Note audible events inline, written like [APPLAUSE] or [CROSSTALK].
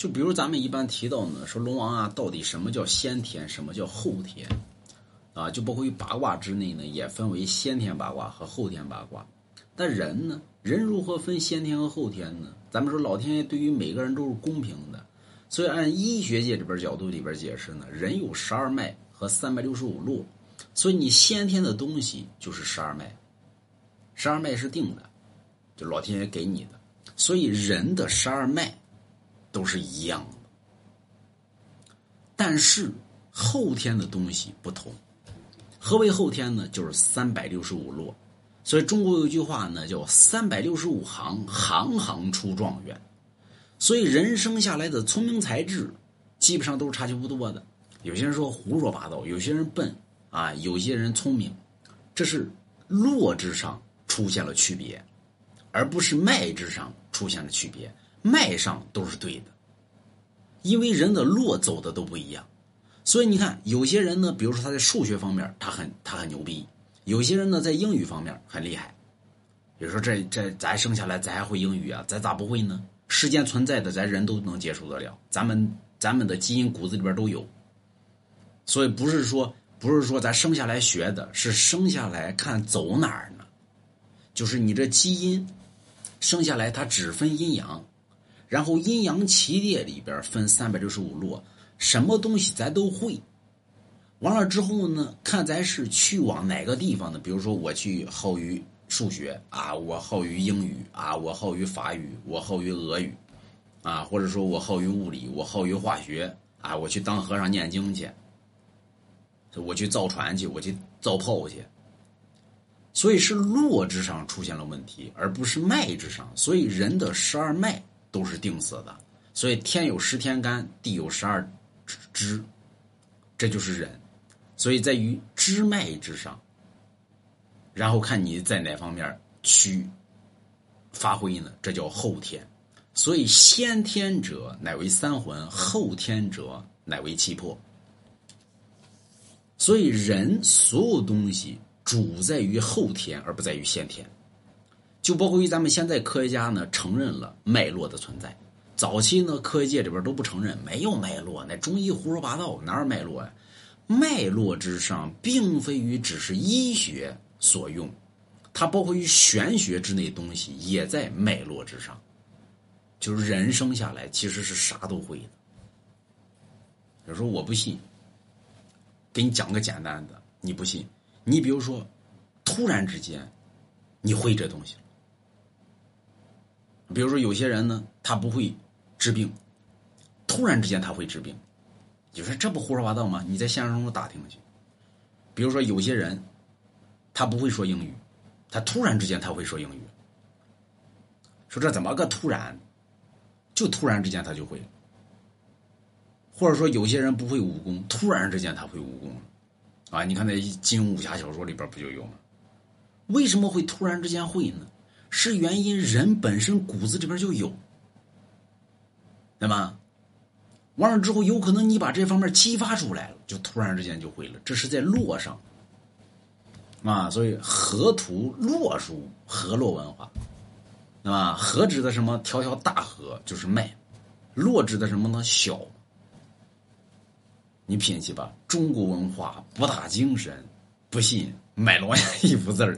就比如咱们一般提到呢，说龙王啊，到底什么叫先天，什么叫后天？啊，就包括于八卦之内呢，也分为先天八卦和后天八卦。但人呢，人如何分先天和后天呢？咱们说老天爷对于每个人都是公平的，所以按医学界里边角度里边解释呢，人有十二脉和三百六十五路，所以你先天的东西就是十二脉，十二脉是定的，就老天爷给你的，所以人的十二脉都是一样的，但是后天的东西不同。何为后天呢？就是三百六十五落，所以中国有一句话呢，叫“三百六十五行，行行出状元”。所以人生下来的聪明才智，基本上都是差距不多的。有些人说胡说八道，有些人笨啊，有些人聪明，这是落之上出现了区别，而不是脉之上出现了区别。脉上都是对的，因为人的络走的都不一样。所以你看，有些人呢，比如说他在数学方面他很他很牛逼；有些人呢在英语方面很厉害。比如说这这咱生下来咱还会英语啊，咱咋不会呢？世间存在的咱人都能接受得了，咱们咱们的基因骨子里边都有。所以不是说不是说咱生下来学的，是生下来看走哪儿呢？就是你这基因生下来它只分阴阳，然后阴阳奇列里边分三百六十五路。什么东西咱都会，完了之后呢，看咱是去往哪个地方呢？比如说我去好于数学啊，我好于英语啊，我好于法语，我好于俄语，啊，或者说我好于物理，我好于化学啊，我去当和尚念经去，我去造船去，我去造炮去。所以是络之上出现了问题，而不是脉之上。所以人的十二脉都是定死的。所以天有十天干，地有十二。支，这就是人，所以在于支脉之上，然后看你在哪方面去发挥呢？这叫后天。所以先天者乃为三魂，后天者乃为七魄。所以人所有东西主在于后天，而不在于先天。就包括于咱们现在科学家呢，承认了脉络的存在。早期呢，科学界里边都不承认没有脉络，那中医胡说八道，哪有脉络呀？脉络之上，并非于只是医学所用，它包括于玄学之内东西，也在脉络之上。就是人生下来其实是啥都会的。有时候我不信，给你讲个简单的，你不信？你比如说，突然之间，你会这东西。比如说有些人呢，他不会。治病，突然之间他会治病，你说这不胡说八道吗？你在现实中打听去。比如说有些人，他不会说英语，他突然之间他会说英语。说这怎么个突然？就突然之间他就会。或者说有些人不会武功，突然之间他会武功啊！你看那金庸武侠小说里边不就有吗？为什么会突然之间会呢？是原因人本身骨子里边就有。对吧？完了之后，有可能你把这方面激发出来了，就突然之间就会了。这是在洛上啊，所以河图洛书，河洛文化，对吧？河指的什么？条条大河就是脉，络指的什么呢？小。你品去吧，中国文化博大精深，不信买罗家 [LAUGHS] 一幅字儿。